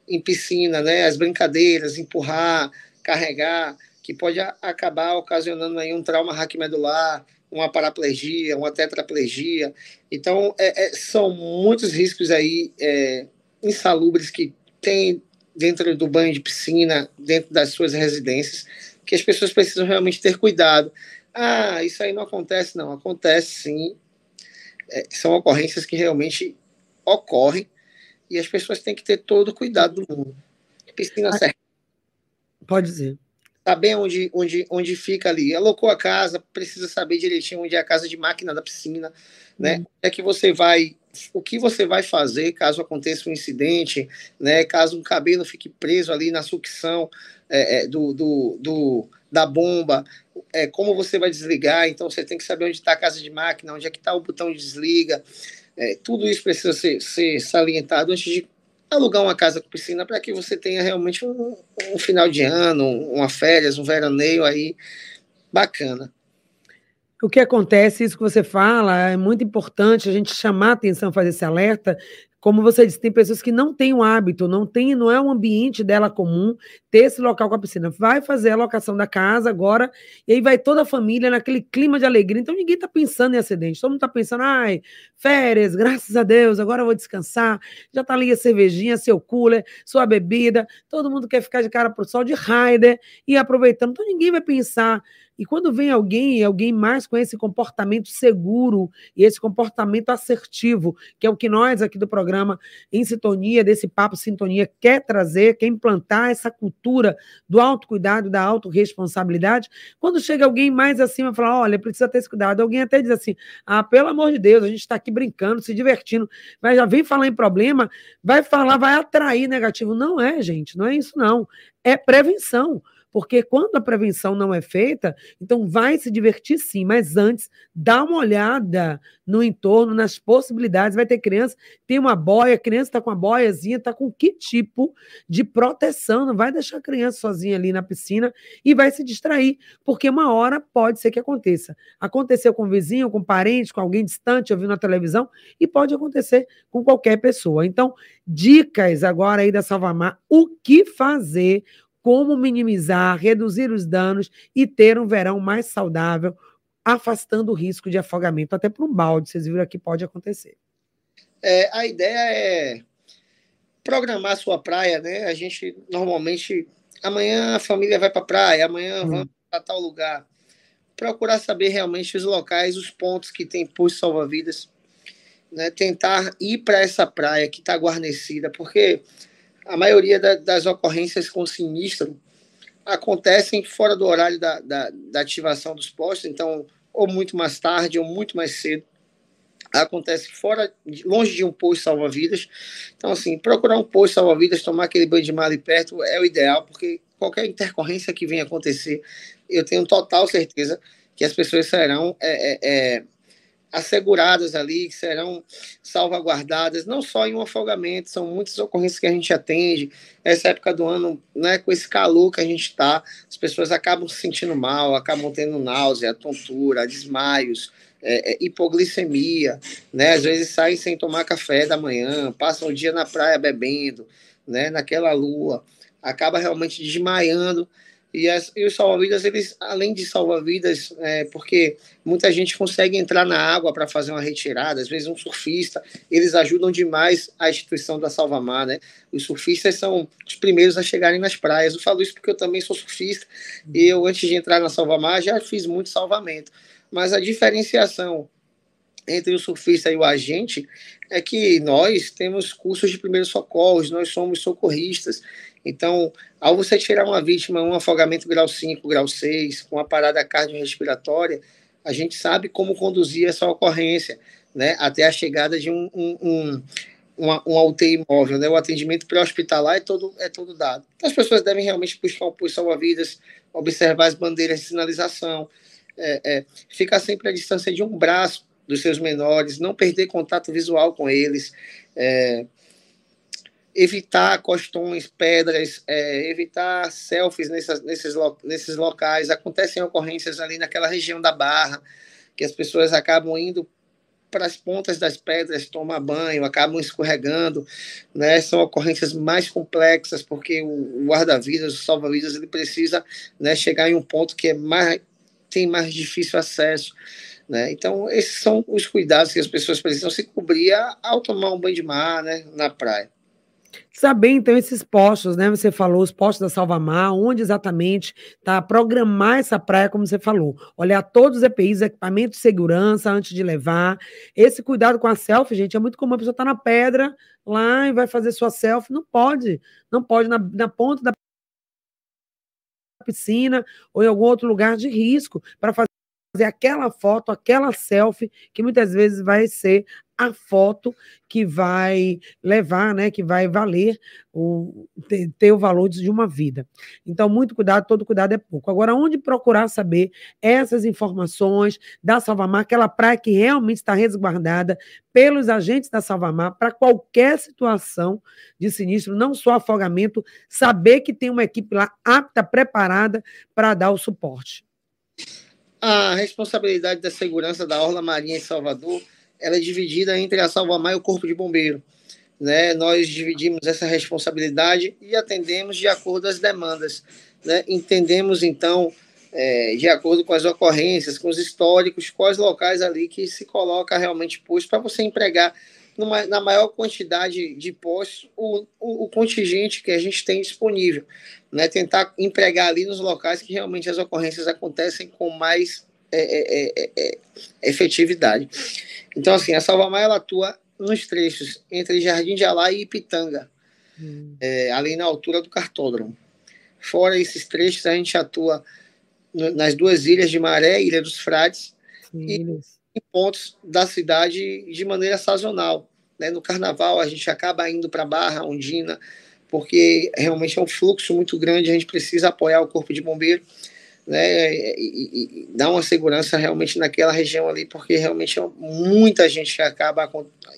em piscina, né? as brincadeiras, empurrar, carregar, que pode a, acabar ocasionando aí um trauma raquimedular, uma paraplegia, uma tetraplegia. Então, é, é, são muitos riscos aí é, insalubres que tem dentro do banho de piscina, dentro das suas residências que as pessoas precisam realmente ter cuidado. Ah, isso aí não acontece, não. Acontece sim. É, são ocorrências que realmente ocorrem e as pessoas têm que ter todo o cuidado do mundo. Piscina ah, certa. Pode dizer. Saber onde, onde, onde fica ali. Alocou a casa, precisa saber direitinho onde é a casa de máquina da piscina, né? Hum. É que você vai o que você vai fazer caso aconteça um incidente, né, caso um cabelo fique preso ali na sucção é, é, do, do, do, da bomba, é, como você vai desligar, então você tem que saber onde está a casa de máquina, onde é que está o botão de desliga, é, tudo isso precisa ser, ser salientado antes de alugar uma casa com piscina para que você tenha realmente um, um final de ano, uma férias, um veraneio aí bacana o que acontece, isso que você fala, é muito importante a gente chamar a atenção, fazer esse alerta. Como você disse, tem pessoas que não têm o hábito, não tem, não é um ambiente dela comum ter esse local com a piscina. Vai fazer a locação da casa agora, e aí vai toda a família naquele clima de alegria. Então ninguém está pensando em acidente, todo mundo está pensando, ai, férias, graças a Deus, agora eu vou descansar. Já está ali a cervejinha, seu cooler, sua bebida, todo mundo quer ficar de cara pro sol de rider e aproveitando. Então ninguém vai pensar e quando vem alguém, alguém mais com esse comportamento seguro e esse comportamento assertivo, que é o que nós aqui do programa em sintonia, desse papo sintonia, quer trazer, quer implantar essa cultura do autocuidado, da autorresponsabilidade, quando chega alguém mais acima e fala, olha, precisa ter esse cuidado, alguém até diz assim, ah, pelo amor de Deus, a gente está aqui brincando, se divertindo, mas já vem falar em problema, vai falar, vai atrair negativo. Não é, gente, não é isso não. É prevenção. Porque quando a prevenção não é feita, então vai se divertir sim, mas antes dá uma olhada no entorno, nas possibilidades. Vai ter criança, tem uma boia, a criança está com a boiazinha, está com que tipo de proteção? Não vai deixar a criança sozinha ali na piscina e vai se distrair, porque uma hora pode ser que aconteça. Aconteceu com o vizinho, com o parente, com alguém distante, ouvindo na televisão, e pode acontecer com qualquer pessoa. Então, dicas agora aí da Salvamar, o que fazer como minimizar, reduzir os danos e ter um verão mais saudável, afastando o risco de afogamento. Até por um balde, vocês viram que pode acontecer. É, a ideia é programar a sua praia, né? A gente normalmente amanhã a família vai para a praia, amanhã hum. vamos para tal lugar. Procurar saber realmente os locais, os pontos que tem posto salva-vidas, né? Tentar ir para essa praia que está guarnecida, porque a maioria da, das ocorrências com sinistro acontecem fora do horário da, da, da, ativação dos postos, então, ou muito mais tarde, ou muito mais cedo. Acontece fora, longe de um posto salva-vidas. Então, assim, procurar um posto salva-vidas, tomar aquele banho de mar ali perto é o ideal, porque qualquer intercorrência que venha acontecer, eu tenho total certeza que as pessoas serão é, é, é asseguradas ali, que serão salvaguardadas, não só em um afogamento, são muitas ocorrências que a gente atende. Essa época do ano, né, com esse calor que a gente está, as pessoas acabam se sentindo mal, acabam tendo náusea, tontura, desmaios, é, é, hipoglicemia, né? Às vezes saem sem tomar café da manhã, passam o dia na praia bebendo, né? Naquela lua, acaba realmente desmaiando e, as, e os salva-vidas, eles, além de salva-vidas, é, porque muita gente consegue entrar na água para fazer uma retirada, às vezes um surfista, eles ajudam demais a instituição da Salvamar, né? Os surfistas são os primeiros a chegarem nas praias. Eu falo isso porque eu também sou surfista e eu, antes de entrar na Salvamar, já fiz muito salvamento. Mas a diferenciação entre o surfista e o agente é que nós temos cursos de primeiros socorros, nós somos socorristas. Então, ao você tirar uma vítima, um afogamento grau 5, grau 6, com uma parada cardiorrespiratória, a gente sabe como conduzir essa ocorrência, né, até a chegada de um, um, um uma, uma UTI né? O atendimento pré-hospitalar é todo, é todo dado. Então, as pessoas devem realmente buscar o pulso salva-vidas, observar as bandeiras de sinalização, é, é, ficar sempre à distância de um braço dos seus menores, não perder contato visual com eles, é, evitar costões, pedras, é, evitar selfies nessas, nesses, nesses locais. Acontecem ocorrências ali naquela região da Barra, que as pessoas acabam indo para as pontas das pedras tomar banho, acabam escorregando, né? São ocorrências mais complexas porque o guarda-vidas, o salva-vidas, ele precisa, né, chegar em um ponto que é mais tem mais difícil acesso. Né? Então, esses são os cuidados que as pessoas precisam se cobrir ao tomar um banho de mar né, na praia. Saber, então, esses postos, né? Você falou, os postos da Salvamar, onde exatamente está programar essa praia, como você falou. Olhar todos os EPIs, equipamentos de segurança antes de levar. Esse cuidado com a selfie, gente, é muito comum. A pessoa está na pedra lá e vai fazer sua selfie. Não pode. Não pode. Na, na ponta da piscina ou em algum outro lugar de risco para fazer aquela foto, aquela selfie, que muitas vezes vai ser a foto que vai levar, né, que vai valer o ter, ter, o valor de uma vida. Então, muito cuidado, todo cuidado é pouco. Agora, onde procurar saber essas informações da Salvamar, aquela praia que realmente está resguardada pelos agentes da Salvamar para qualquer situação de sinistro, não só afogamento, saber que tem uma equipe lá apta, preparada para dar o suporte. A responsabilidade da segurança da Orla Marinha em Salvador ela é dividida entre a Salvamar e o Corpo de Bombeiro. Né? Nós dividimos essa responsabilidade e atendemos de acordo às demandas. Né? Entendemos, então, é, de acordo com as ocorrências, com os históricos, quais locais ali que se coloca realmente posto para você empregar numa, na maior quantidade de postos o, o, o, contingente que a gente tem disponível. Né? Tentar empregar ali nos locais que realmente as ocorrências acontecem com mais é, é, é, é efetividade. Então, assim, a Salvamar ela atua nos trechos entre Jardim de Alá e Ipitanga, hum. é, ali na altura do cartódromo. Fora esses trechos, a gente atua no, nas duas ilhas de Maré, Ilha dos Frades, Sim. e em pontos da cidade de maneira sazonal. Né? No carnaval, a gente acaba indo para Barra, Ondina, porque realmente é um fluxo muito grande, a gente precisa apoiar o Corpo de Bombeiro né, e, e, dar uma segurança realmente naquela região ali, porque realmente é muita gente acaba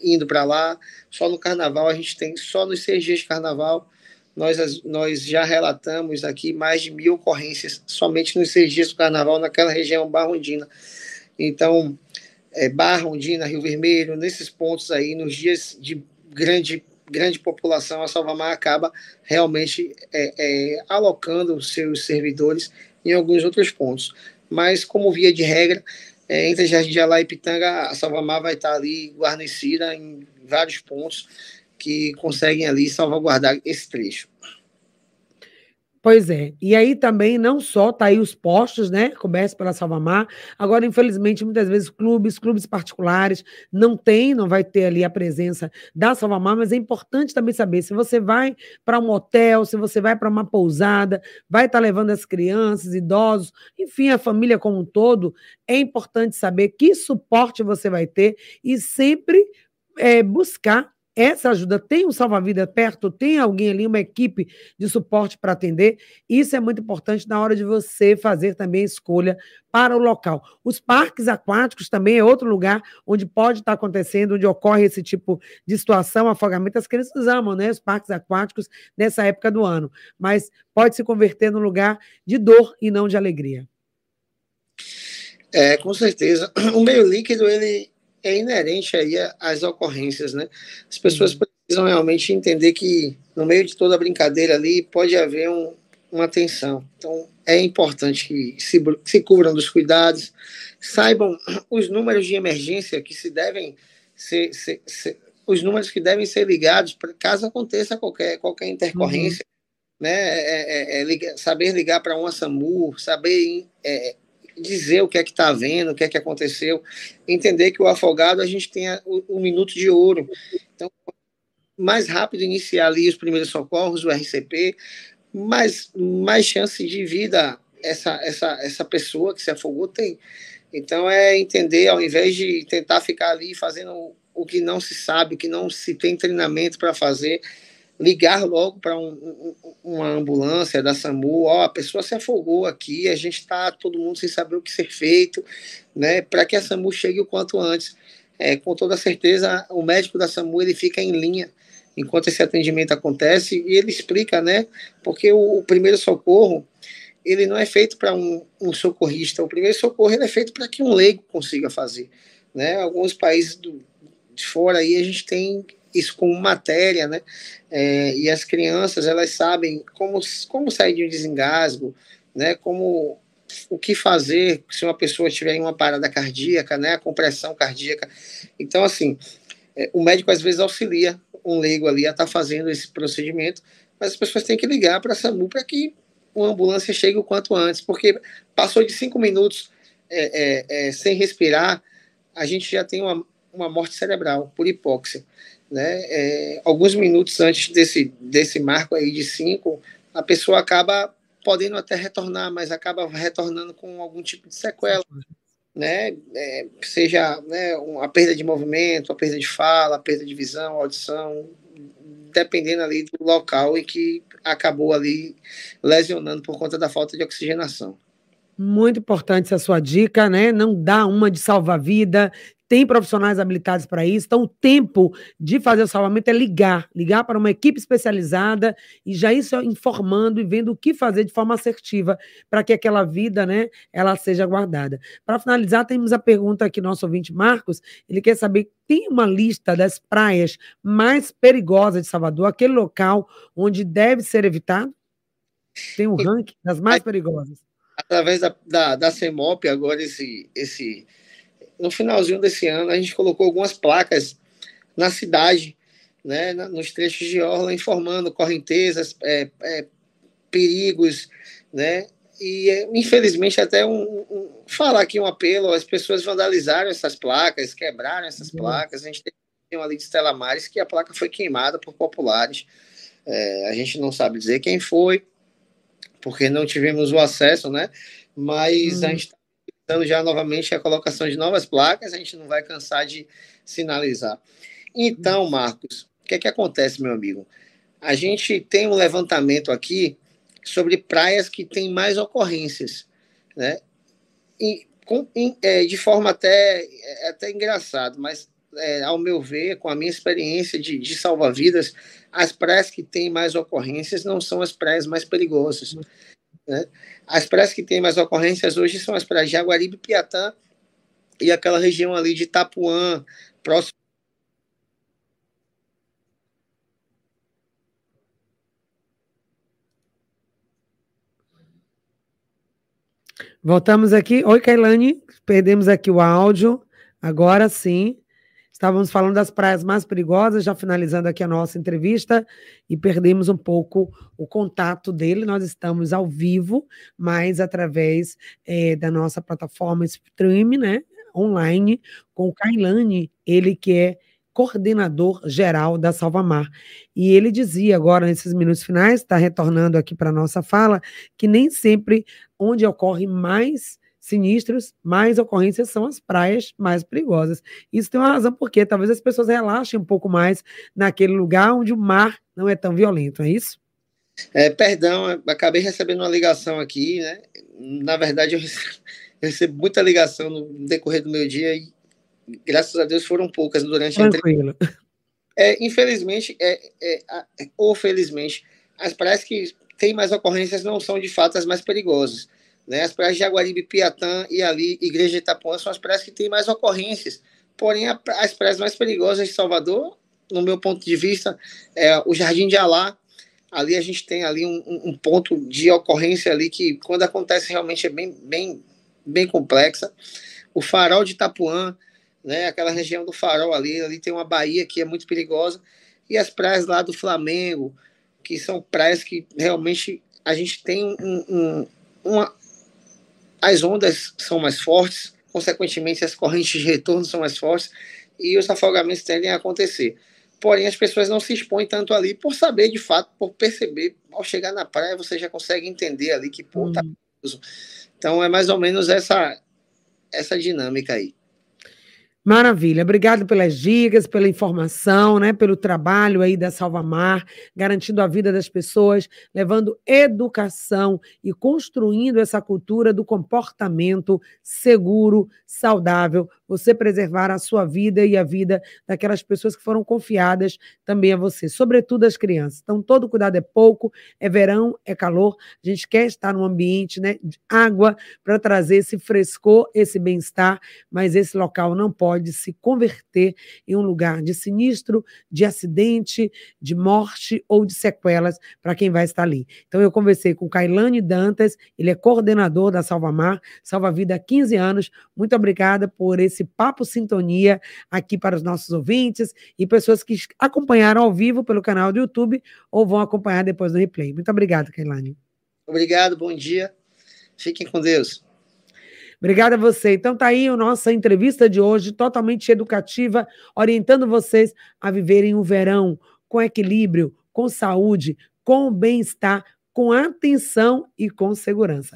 indo para lá. Só no carnaval a gente tem, só nos seis dias de carnaval, nós, nós já relatamos aqui mais de mil ocorrências somente nos seis dias do carnaval naquela região barrondina. Então, é, Barra, Ondina, Rio Vermelho, nesses pontos aí, nos dias de grande grande população, a Salvamar acaba realmente é, é, alocando seus servidores em alguns outros pontos. Mas, como via de regra, é, entre Jardim de Alá e Pitanga, a Salvamar vai estar ali guarnecida em vários pontos que conseguem ali salvaguardar esse trecho. Pois é. E aí também não só tá aí os postos, né, cobertos pela Salvamar. Agora, infelizmente, muitas vezes clubes, clubes particulares não tem, não vai ter ali a presença da Salvamar, mas é importante também saber se você vai para um hotel, se você vai para uma pousada, vai estar tá levando as crianças, idosos, enfim, a família como um todo, é importante saber que suporte você vai ter e sempre é, buscar essa ajuda, tem um salva-vida perto, tem alguém ali, uma equipe de suporte para atender. Isso é muito importante na hora de você fazer também a escolha para o local. Os parques aquáticos também é outro lugar onde pode estar acontecendo, onde ocorre esse tipo de situação, afogamento. As crianças amam, né? Os parques aquáticos nessa época do ano, mas pode se converter num lugar de dor e não de alegria. É, com certeza. O meio líquido, ele é inerente aí às ocorrências, né? As pessoas uhum. precisam realmente entender que no meio de toda a brincadeira ali pode haver um, uma tensão. Então, é importante que se, se cubram dos cuidados, saibam os números de emergência que se devem ser, ser, ser os números que devem ser ligados para caso aconteça qualquer, qualquer intercorrência, uhum. né? É, é, é, é saber ligar para uma SAMU, saber é, dizer o que é que está vendo, o que é que aconteceu, entender que o afogado a gente tem o, o minuto de ouro. Então, mais rápido iniciar ali os primeiros socorros, o RCP, mais, mais chance de vida essa, essa, essa pessoa que se afogou tem. Então, é entender, ao invés de tentar ficar ali fazendo o que não se sabe, o que não se tem treinamento para fazer, ligar logo para um, um, uma ambulância da SAMU, ó, a pessoa se afogou aqui, a gente está todo mundo sem saber o que ser feito, né, para que a SAMU chegue o quanto antes. É, com toda certeza, o médico da SAMU ele fica em linha enquanto esse atendimento acontece e ele explica, né, porque o, o primeiro socorro ele não é feito para um, um, socorrista, o primeiro socorro ele é feito para que um leigo consiga fazer, né, alguns países do, de fora aí a gente tem isso como matéria, né? É, e as crianças elas sabem como, como sair de um desengasgo, né? Como o que fazer se uma pessoa tiver uma parada cardíaca, né? A compressão cardíaca. Então, assim, é, o médico às vezes auxilia um leigo ali a estar tá fazendo esse procedimento, mas as pessoas têm que ligar para a SAMU para que uma ambulância chegue o quanto antes, porque passou de cinco minutos é, é, é sem respirar, a gente já tem uma, uma morte cerebral por hipóxia. Né? É, alguns minutos antes desse, desse marco aí de cinco, a pessoa acaba podendo até retornar, mas acaba retornando com algum tipo de sequela, né? É, seja né, a perda de movimento, a perda de fala, a perda de visão, audição, dependendo ali do local em que acabou ali lesionando por conta da falta de oxigenação. Muito importante essa sua dica, né? Não dá uma de salva-vida, tem profissionais habilitados para isso. Então, o tempo de fazer o salvamento é ligar, ligar para uma equipe especializada e já isso informando e vendo o que fazer de forma assertiva para que aquela vida, né, ela seja guardada. Para finalizar, temos a pergunta aqui nosso ouvinte Marcos, ele quer saber tem uma lista das praias mais perigosas de Salvador, aquele local onde deve ser evitado? Tem um ranking das mais perigosas. Através da, da, da CEMOP, agora esse, esse no finalzinho desse ano, a gente colocou algumas placas na cidade, né, nos trechos de orla, informando correntezas, é, é, perigos, né, e infelizmente até um, um, falar aqui um apelo, as pessoas vandalizaram essas placas, quebraram essas uhum. placas, a gente tem uma ali de Stella Maris que a placa foi queimada por populares, é, a gente não sabe dizer quem foi, porque não tivemos o acesso, né, mas a uhum. gente está solicitando já novamente a colocação de novas placas, a gente não vai cansar de sinalizar. Então, Marcos, o que é que acontece, meu amigo? A gente tem um levantamento aqui sobre praias que têm mais ocorrências, né? E, com, é, de forma até, é, até engraçado, mas é, ao meu ver, com a minha experiência de, de salva-vidas, as praias que têm mais ocorrências não são as praias mais perigosas. Né? As praias que têm mais ocorrências hoje são as praias de Jaguaribe, Piatã e aquela região ali de Itapuã, próximo. Voltamos aqui. Oi, Kailane. Perdemos aqui o áudio. Agora sim. Estávamos falando das praias mais perigosas, já finalizando aqui a nossa entrevista, e perdemos um pouco o contato dele. Nós estamos ao vivo, mas através é, da nossa plataforma Stream, né, online, com o Kailane, ele que é coordenador geral da Salvamar. E ele dizia agora, nesses minutos finais, está retornando aqui para a nossa fala, que nem sempre onde ocorre mais sinistros, mais ocorrências são as praias mais perigosas. Isso tem uma razão porque talvez as pessoas relaxem um pouco mais naquele lugar onde o mar não é tão violento, é isso? É, perdão, acabei recebendo uma ligação aqui, né? Na verdade, eu recebo, eu recebo muita ligação no decorrer do meu dia e graças a Deus foram poucas durante Tranquilo. a entrevista. É, infelizmente, é, é, é, ou felizmente, as praias que têm mais ocorrências não são de fato as mais perigosas. Né? As praias de Jaguaribe, Piatã e ali, Igreja de Itapuã, são as praias que têm mais ocorrências. Porém, as praias mais perigosas de Salvador, no meu ponto de vista, é o Jardim de Alá. Ali a gente tem ali um, um ponto de ocorrência ali que, quando acontece, realmente é bem, bem, bem complexa. O Farol de Itapuã, né? Aquela região do Farol ali, ali tem uma baía que é muito perigosa. E as praias lá do Flamengo, que são praias que realmente a gente tem um, um, uma. As ondas são mais fortes, consequentemente, as correntes de retorno são mais fortes e os afogamentos tendem a acontecer. Porém, as pessoas não se expõem tanto ali por saber de fato, por perceber. Ao chegar na praia, você já consegue entender ali que ponto tá uhum. Então, é mais ou menos essa, essa dinâmica aí. Maravilha, obrigado pelas dicas, pela informação, né, pelo trabalho aí da Salvamar, garantindo a vida das pessoas, levando educação e construindo essa cultura do comportamento seguro, saudável, você preservar a sua vida e a vida daquelas pessoas que foram confiadas também a você, sobretudo as crianças. Então, todo cuidado é pouco, é verão, é calor, a gente quer estar num ambiente né, de água para trazer esse frescor, esse bem-estar, mas esse local não pode se converter em um lugar de sinistro, de acidente, de morte ou de sequelas para quem vai estar ali. Então, eu conversei com Kailane Dantas, ele é coordenador da Salva Mar, Salva Vida há 15 anos. Muito obrigada por esse esse papo sintonia aqui para os nossos ouvintes e pessoas que acompanharam ao vivo pelo canal do YouTube ou vão acompanhar depois no replay. Muito obrigada, Kailane. Obrigado, bom dia. Fiquem com Deus. Obrigada a você. Então tá aí a nossa entrevista de hoje, totalmente educativa, orientando vocês a viverem o verão com equilíbrio, com saúde, com bem-estar, com atenção e com segurança.